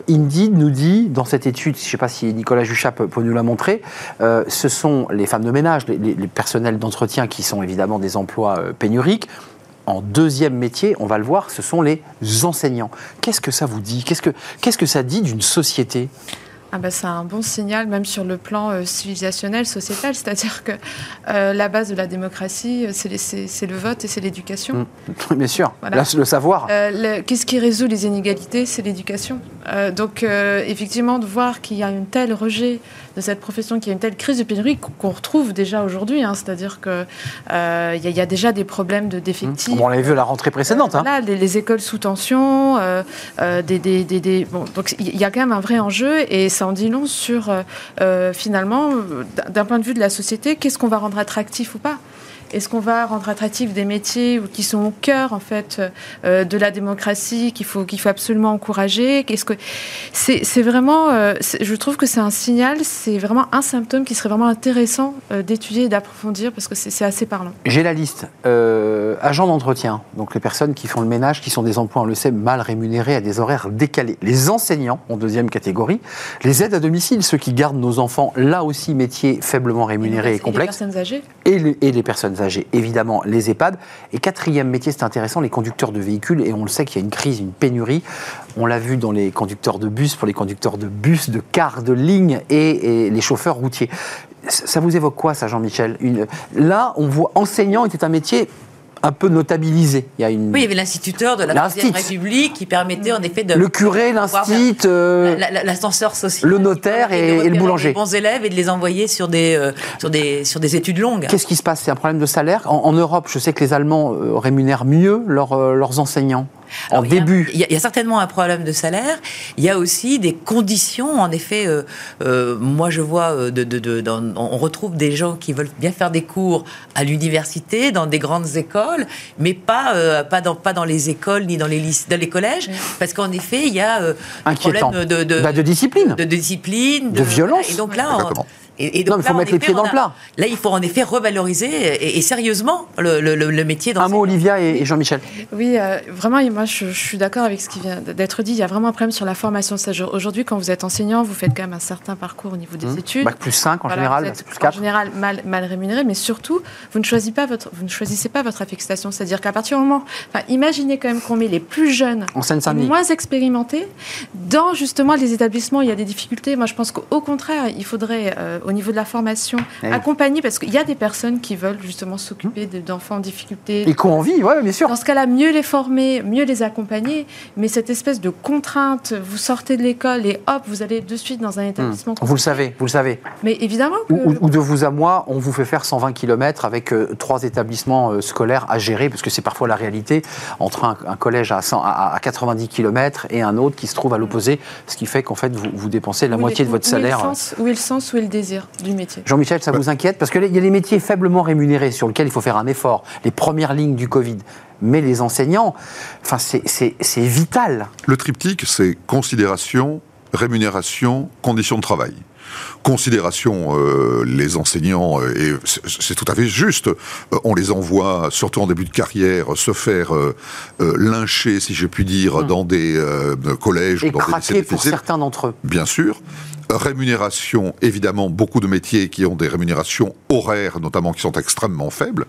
Indeed nous dit, dans cette étude, je ne sais pas si Nicolas Juchat peut, nous la montrer, ce sont les femmes de ménage, les, les personnels d'entretien qui sont évidemment des emplois pénuriques, en deuxième métier, on va le voir, ce sont les enseignants. Qu'est-ce que ça vous dit? Qu'est-ce que, ça dit d'une société? Ah bah, c'est un bon signal, même sur le plan euh, civilisationnel, sociétal. C'est-à-dire que euh, la base de la démocratie, euh, c'est, le vote et c'est l'éducation. Mmh. Bien sûr, le savoir. qu'est-ce qui résout les inégalités C'est l'éducation. donc, effectivement, de voir qu'il y a un tel rejet de cette profession, qu'il y a une telle crise de pénurie qu'on retrouve déjà aujourd'hui. Hein. C'est-à-dire qu'il il y, a déjà des problèmes de d'effectifs. Mmh. on l'avait vu à la rentrée précédente. Hein. les, écoles sous tension. des, des, des, bon, donc, il y a quand même un vrai enjeu et ça en dit sur, euh, euh, finalement, d'un point de vue de la société, qu'est-ce qu'on va rendre attractif ou pas? Est-ce qu'on va rendre attractif des métiers qui sont au cœur en fait euh, de la démocratie qu'il faut qu'il faut absolument encourager? Qu'est-ce que c'est vraiment euh, Je trouve que c'est un signal, c'est vraiment un symptôme qui serait vraiment intéressant euh, d'étudier et d'approfondir parce que c'est assez parlant. J'ai la liste agents d'entretien, donc les personnes qui font le ménage, qui sont des emplois on le sait mal rémunérés à des horaires décalés. Les enseignants en deuxième catégorie, les aides à domicile, ceux qui gardent nos enfants, là aussi métier faiblement rémunéré et, complexe. Et les personnes âgées. Et les, et les personnes évidemment les EHPAD. Et quatrième métier, c'est intéressant, les conducteurs de véhicules. Et on le sait qu'il y a une crise, une pénurie. On l'a vu dans les conducteurs de bus, pour les conducteurs de bus, de cars, de lignes et, les chauffeurs routiers. Ça vous évoque quoi, ça, Jean-Michel? Là, on voit enseignant était un métier un peu notabilisé. Il y a une... Oui, il y avait l'instituteur de la Troisième République qui permettait en effet de... Le curé, l'instit... Euh, l'ascenseur social. Le notaire et, le boulanger. Les bons élèves et de les envoyer sur des, euh, sur des, sur des études longues. Qu'est-ce qui se passe? C'est un problème de salaire? En, Europe, je sais que les Allemands euh, rémunèrent mieux leurs enseignants en début. Il y, a certainement un problème de salaire. Il y a aussi des conditions. En effet, euh, euh, moi je vois, euh, de, on retrouve des gens qui veulent bien faire des cours à l'université, dans des grandes écoles, mais pas, pas, dans, pas dans les écoles ni dans les, dans les collèges, parce qu'en effet, il y a un problème de, bah, de, discipline. De discipline. De, violence. Et donc là, et, donc, il faut mettre les pieds dans le plat. Là, il faut en effet revaloriser et, sérieusement le, métier Un mot, Olivia et, Jean-Michel. Oui, euh, vraiment, moi, je, suis d'accord avec ce qui vient d'être dit. Il y a vraiment un problème sur la formation Aujourd'hui, quand vous êtes enseignant, vous faites quand même un certain parcours au niveau des mmh. études. Bac plus 5 en général, plus 4. En général, mal, mal rémunéré, mais surtout, vous ne, choisissez pas votre, vous ne choisissez pas votre affectation. C'est-à-dire qu'à partir du moment. imaginez quand même qu'on met les plus jeunes, en moins expérimentés, dans justement les établissements, il y a des difficultés. Moi, je pense qu'au contraire, il faudrait, euh, au niveau de la formation, eh accompagner, parce qu'il y a des personnes qui veulent justement s'occuper d'enfants en difficulté. Et qui ont envie, oui, bien sûr. Dans ce cas-là, mieux les former, mieux les accompagner, mais cette espèce de contrainte, vous sortez de l'école et hop, vous allez de suite dans un établissement. Vous le savez, vous le savez. Mais évidemment. Ou, de vous à moi, on vous fait faire 120 km avec euh, trois établissements euh, scolaires à gérer, parce que c'est parfois la réalité, entre un, collège à, 100, à, 90 km et un autre qui se trouve à l'opposé, ce qui fait qu'en fait, vous, vous dépensez la moitié de votre salaire. Où est le sens, où est le désir du métier Jean-Michel, ça vous inquiète Parce qu'il y a les métiers faiblement rémunérés sur lesquels il faut faire un effort, les premières lignes du Covid. Mais les enseignants, enfin, c'est vital. Le triptyque, c'est considération, rémunération, conditions de travail considération euh, les enseignants, euh, et c'est tout à fait juste, euh, on les envoie, surtout en début de carrière, se faire lyncher, si je puis dire, mmh. dans des collèges et dans des pour certains d'entre eux. Bien sûr rémunération, évidemment, beaucoup de métiers qui ont des rémunérations horaires, notamment qui sont extrêmement faibles,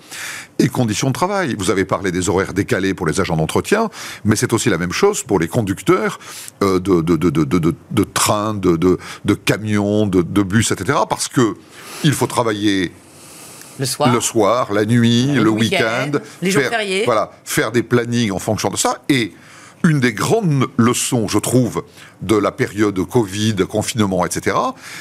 et conditions de travail. Vous avez parlé des horaires décalés pour les agents d'entretien, mais c'est aussi la même chose pour les conducteurs euh, de, de, de, de, trains, de, camions, de, bus, etc. Parce que il faut travailler Le soir. le soir, la nuit, Le le, week-end, week-end, les jours faire, fériés. Voilà, faire des plannings en fonction de ça. Et une des grandes leçons, je trouve, de la période Covid, confinement, etc.,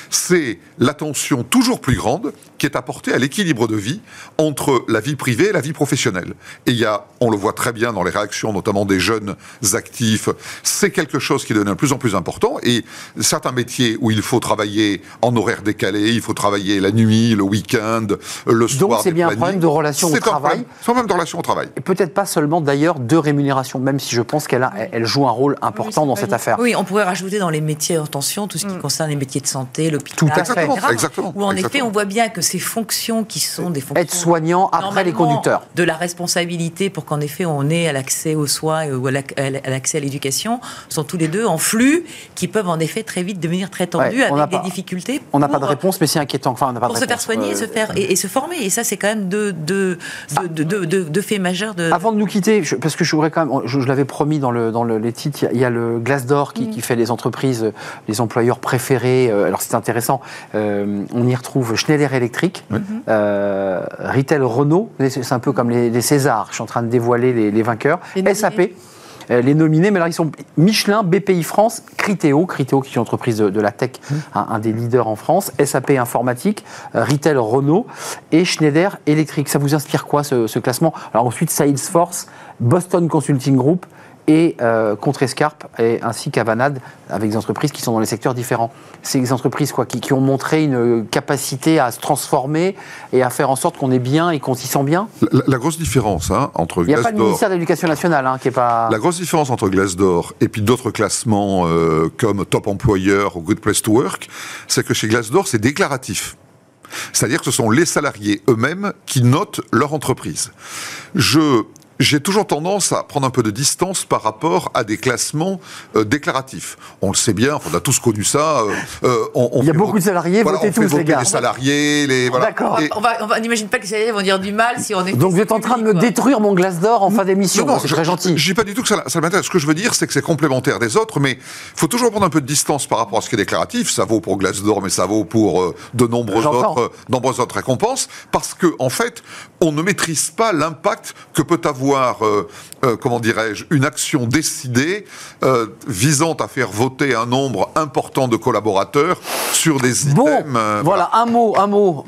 c'est l'attention toujours plus grande qui est apportée à l'équilibre de vie entre la vie privée et la vie professionnelle. Et il y a, on le voit très bien dans les réactions, notamment des jeunes actifs, c'est quelque chose qui devient de plus en plus important. Et certains métiers où il faut travailler en horaire décalé, il faut travailler la nuit, le week-end, le soir. Donc c'est bien un problème de relation au travail. C'est un problème de relation au travail. Et peut-être pas seulement d'ailleurs de rémunération, même si je pense qu'elle a- elle joue un rôle important dans cette affaire. Oui, on pourrait rajouter dans les métiers en tension tout ce qui concerne les métiers de santé, l'hôpital, Tout à fait. etc. Exactement, Où en effet, on voit bien que ces fonctions qui sont des fonctions Aide-soignant après les conducteurs. de la responsabilité pour qu'en effet on ait à l'accès aux soins ou à l'ac- à l'accès à l'éducation sont tous les deux en flux qui peuvent en effet très vite devenir très tendus Ouais, avec des pas- difficultés. On n'a pas de pour- réponse, mais c'est inquiétant. Enfin, on n'a pas de pour se faire soigner et, Euh, se faire, et, et se former. Et ça, c'est quand même deux, deux faits majeurs de. Avant de nous quitter, je- parce que je voudrais quand même, je, je l'avais promis dans, le, dans le- les titres, il y a- il y, a le Glassdoor qui, qui fait les entreprises, euh, les employeurs préférés. euh, alors c'est intéressant, euh, on y retrouve Schneider Electric, euh, Retail Renault, c'est un peu comme les, les Césars, je suis en train de dévoiler les, les vainqueurs, Les. SAP. Les nominés, mais là ils sont Michelin, BPI France, Criteo, Criteo qui est une entreprise de, de la tech, un, un des leaders en France, SAP Informatique, euh, Retail Renault et Schneider Electric. Ça vous inspire quoi ce, ce classement? Alors ensuite Salesforce, Boston Consulting Group et euh, Contrescarpe, et ainsi qu'Avanade, avec des entreprises qui sont dans les secteurs différents. C'est des entreprises quoi, qui, qui ont montré une capacité à se transformer et à faire en sorte qu'on est bien et qu'on s'y sent bien. La, la grosse différence hein, entre Il n'y a pas de Glassdoor, ministère de l'Éducation nationale hein, qui est pas... la grosse différence entre Glassdoor et puis d'autres classements euh, comme Top Employer ou Good Place to Work, c'est que chez Glassdoor, c'est déclaratif. C'est-à-dire que ce sont les salariés eux-mêmes qui notent leur entreprise. Je j'ai toujours tendance à prendre un peu de distance par rapport à des classements euh, déclaratifs. On le sait bien, on a tous connu ça. euh, euh, on, on Il y a beaucoup de salariés, voilà, votez on fait tous, les voter gars. Les salariés, les voilà. D'accord. Et- On n'imagine pas que les salariés vont dire du mal si on est. Donc vous êtes en train de me détruire mon glace d'or en fin d'émission. Non, non, C'est très gentil. Je dis pas du tout que ça, ça m'intéresse. Ce que je veux dire, c'est que c'est complémentaire des autres, mais il faut toujours prendre un peu de distance par rapport à ce qui est déclaratif. Ça vaut pour Glace d'Or, mais ça vaut pour euh, de nombreuses autres, euh, nombreuses autres récompenses, parce que en fait, on ne maîtrise pas l'impact que peut avoir, euh, euh, comment dirais-je, une action décidée euh, visant à faire voter un nombre important de collaborateurs sur des items. Bon, euh, voilà, un mot, un mot,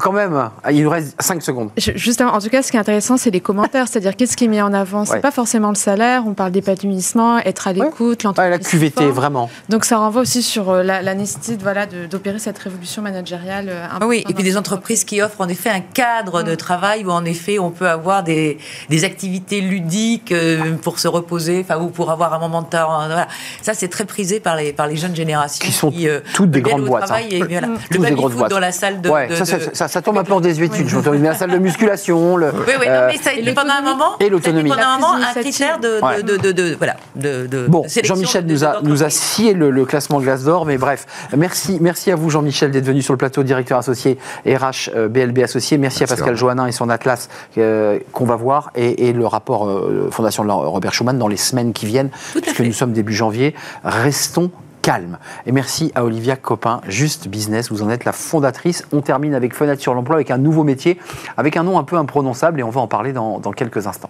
quand même. Ah, Il nous reste 5 secondes. Je- Justement, en tout cas, ce qui est intéressant, c'est les commentaires. C'est-à-dire, qu'est-ce qui est mis en avant? C'est Ouais. pas forcément le salaire. On parle d'épanouissement, être à l'écoute, Ouais, l'entreprise. la QVT, vraiment. Donc, ça renvoie aussi sur euh, la, la nécessité voilà, d'opérer cette révolution managériale. euh, Ah oui, et puis des entreprises qui offrent en effet un cadre de travail où en effet on peut avoir des, des activités ludiques euh, pour se reposer, enfin ou pour avoir un moment de temps. Voilà. Ça c'est très prisé par les par les jeunes générations Qui sont euh, toutes des grandes boîtes, hein. et voilà. Tous Le des baby grosses foot boîtes. dans la salle de. ouais, de- ça, ça, de- ça, ça tombe un peu en désuétude. Je mais la salle de musculation, le, Oui, oui, non, euh, mais ça a et été pendant un moment. Et l'autonomie. ça Pendant un moment, un critère de, Ouais. de, de, de- voilà, de, Bon, Jean-Michel nous a, nous a scié le, le classement Glace d'Or, mais bref, merci, merci à vous Jean-Michel d'être venu sur le plateau, directeur associé RH BLB associé. Merci, à Pascal. Joannin et son atlas euh, qu'on va voir et, et le rapport euh, Fondation de Robert Schuman dans les semaines qui viennent, puisque fait. nous sommes début janvier. Restons calmes. Et merci à Olivia Copin, Juste Business, vous en êtes la fondatrice. On termine avec Fenêtre sur l'emploi, avec un nouveau métier, avec un nom un peu imprononçable et on va en parler dans- dans quelques instants.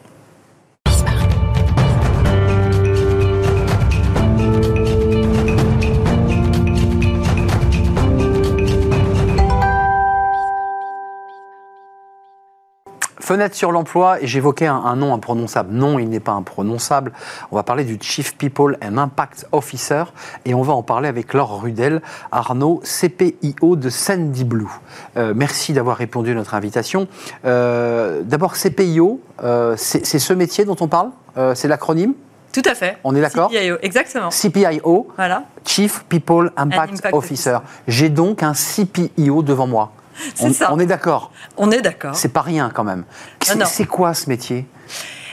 Fenêtre sur l'emploi, et j'évoquais un, un nom imprononçable. Non, il n'est pas imprononçable. On va parler du Chief People and Impact Officer, et on va en parler avec Laure Rudel, Arnaud, CPIO de Sandy Blue. Euh, merci d'avoir répondu à notre invitation. Euh, D'abord, CPIO, euh, c'est ce métier dont on parle? C'est l'acronyme? Tout à fait. On est d'accord? CPIO, exactement. CPIO, Voilà. Chief People Impact, Impact Officer. Officer. J'ai donc un CPIO devant moi. On, ça. on est d'accord On est d'accord. C'est pas rien quand même. C'est non. c'est quoi ce métier?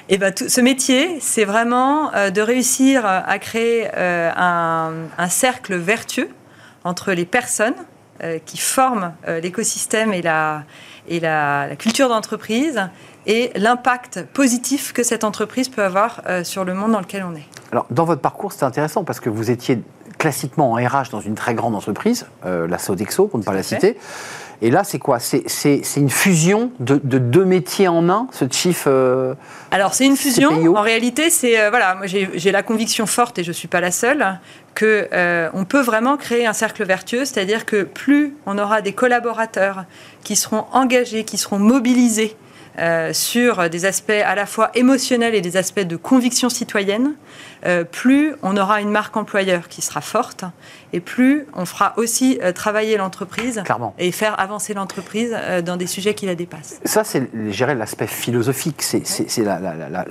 Et ben, tout- ce métier, c'est vraiment euh, de réussir à créer euh, un, un cercle vertueux entre les personnes euh, qui forment euh, l'écosystème et, la, et la, la culture d'entreprise et l'impact positif que cette entreprise peut avoir euh, sur le monde dans lequel on est. Alors, dans votre parcours, c'est intéressant parce que vous étiez classiquement en RH dans une très grande entreprise, euh, la Sodexo, pour ne pas la citer. Et là, c'est quoi C'est une fusion de, deux métiers en un, ce chief euh, Alors, c'est une fusion. En réalité, c'est euh, voilà, moi j'ai la conviction forte, et je ne suis pas la seule, que on peut vraiment créer un cercle vertueux, c'est-à-dire que plus on aura des collaborateurs qui seront engagés, qui seront mobilisés euh, sur des aspects à la fois émotionnels et des aspects de conviction citoyenne, euh, plus on aura une marque employeur qui sera forte et plus on fera aussi euh, travailler l'entreprise et faire avancer l'entreprise dans des sujets qui la dépassent. Ça, c'est gérer l'aspect philosophique, c'est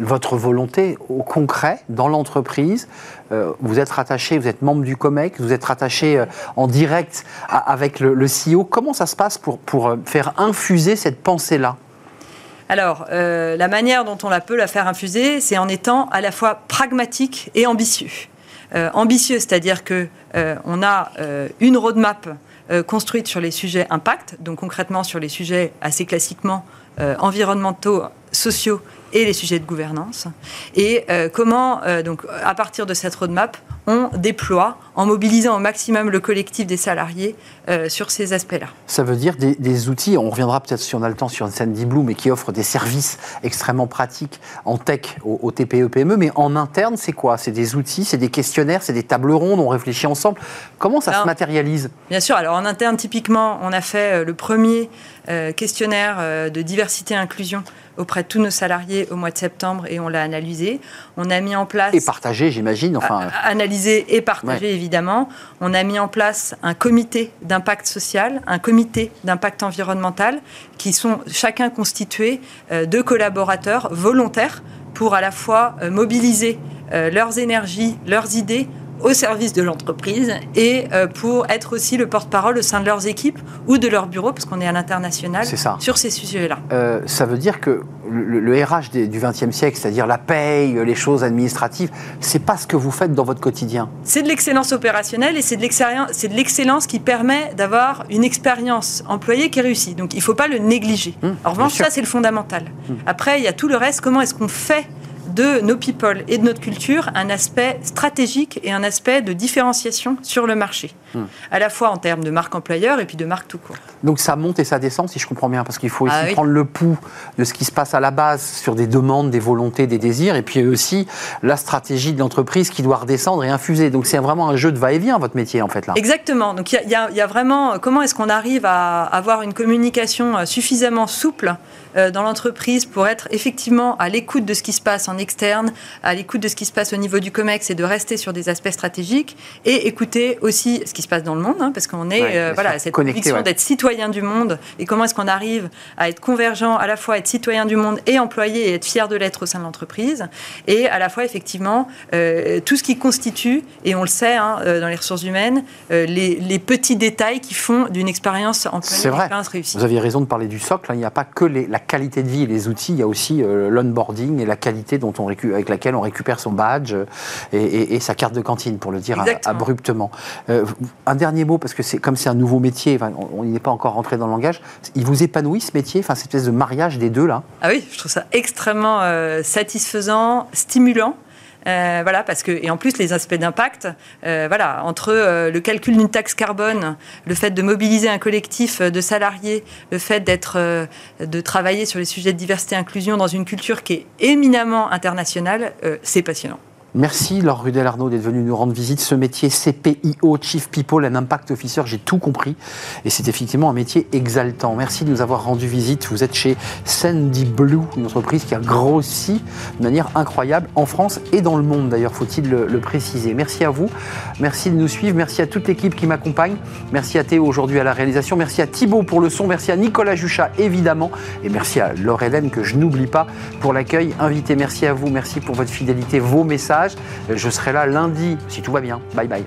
votre volonté au concret dans l'entreprise. vous êtes rattaché, vous êtes membre du COMEX, vous êtes rattaché en direct avec le, le, CEO. Comment ça se passe pour, pour faire infuser cette pensée-là? Alors, euh, la manière dont on la peut la faire infuser, c'est en étant à la fois pragmatique et ambitieux. Euh, ambitieux, c'est-à-dire que euh, on a une roadmap construite sur les sujets impact, donc concrètement sur les sujets assez classiquement environnementaux, sociaux et les sujets de gouvernance. Et comment, donc, à partir de cette roadmap, on déploie en mobilisant au maximum le collectif des salariés euh, sur ces aspects-là. Ça veut dire des, outils, on reviendra peut-être si on a le temps sur Sandy Blue, mais qui offre des services extrêmement pratiques en tech aux, TPE, PME, mais en interne, c'est quoi? C'est des outils, c'est des questionnaires, c'est des tables rondes, on réfléchit ensemble? Comment ça se matérialise? Bien sûr, alors en interne, typiquement, on a fait euh, le premier euh, questionnaire de diversité et inclusion auprès de tous nos salariés au mois de septembre et on l'a analysé. On a mis en place... Et partagé, j'imagine. Enfin... Analysé et partagé, évidemment. On a mis en place un comité d'impact social, un comité d'impact environnemental, qui sont chacun constitués euh, de collaborateurs volontaires pour à la fois euh, mobiliser euh, leurs énergies, leurs idées au service de l'entreprise et euh, pour être aussi le porte-parole au sein de leurs équipes ou de leur bureau, parce qu'on est à l'international, sur ces sujets-là. Euh, ça veut dire que le, RH du XXe siècle, c'est-à-dire la paye, les choses administratives, c'est pas ce que vous faites dans votre quotidien. C'est de l'excellence opérationnelle et c'est de l'excellence qui permet d'avoir une expérience employée qui est réussie. Donc il ne faut pas le négliger. Hum, en revanche, ça c'est le fondamental. Hum. Après, il y a tout le reste. Comment est-ce qu'on fait de nos people et de notre culture un aspect stratégique et un aspect de différenciation sur le marché, hmm. à la fois en termes de marque employeur et puis de marque tout court. Donc ça monte et ça descend, si je comprends bien, parce qu'il faut aussi ah prendre le pouls de ce qui se passe à la base sur des demandes, des volontés, des désirs, et puis aussi la stratégie de l'entreprise qui doit redescendre et infuser. Donc c'est vraiment un jeu de va-et-vient, votre métier, en fait, là. Exactement. Donc il y, y, a vraiment comment est-ce qu'on arrive à avoir une communication euh, suffisamment souple dans l'entreprise pour être effectivement à l'écoute de ce qui se passe en externe, à l'écoute de ce qui se passe au niveau du COMEX et de rester sur des aspects stratégiques et écouter aussi ce qui se passe dans le monde, hein, parce qu'on est euh, voilà, cette conviction d'être citoyen du monde et comment est-ce qu'on arrive à être convergent, à la fois être citoyen du monde et employé et être fier de l'être au sein de l'entreprise, et à la fois effectivement euh, tout ce qui constitue, et on le sait hein, dans les ressources humaines, les, petits détails qui font d'une expérience employée une expérience réussie. Vous aviez raison de parler du socle, hein. il n'y a pas que les, la qualité de vie et les outils, il y a aussi euh, l'onboarding et la qualité dont on avec laquelle on récupère son badge euh, et, sa carte de cantine, pour le dire abruptement. Euh, un dernier mot, parce que c'est comme c'est un nouveau métier, on n'est pas encore rentré dans le langage. Il vous épanouit ce métier, enfin cette espèce de mariage des deux là? Ah oui, je trouve ça extrêmement satisfaisant, stimulant. Euh, voilà, parce que et en plus les aspects d'impact, euh, voilà, entre euh, le calcul d'une taxe carbone, le fait de mobiliser un collectif de salariés, le fait d'être, de travailler sur les sujets de diversité et inclusion dans une culture qui est éminemment internationale, c'est passionnant. Merci Laure Rudel-Arnaud d'être venu nous rendre visite. Ce métier CPIO, Chief People and Impact Officer, j'ai tout compris. Et c'est effectivement un métier exaltant. Merci de nous avoir rendu visite. Vous êtes chez Sandy Blue, une entreprise qui a grossi de manière incroyable en France et dans le monde d'ailleurs, faut-il le, préciser. Merci à vous. Merci de nous suivre. Merci à toute l'équipe qui m'accompagne. Merci à Théo aujourd'hui à la réalisation. Merci à Thibaut pour le son. Merci à Nicolas Juchat évidemment. Et merci à Laure Hélène que je n'oublie pas pour l'accueil invité. Merci à vous. Merci pour votre fidélité, vos messages. Je serai là lundi, si tout va bien. Bye bye.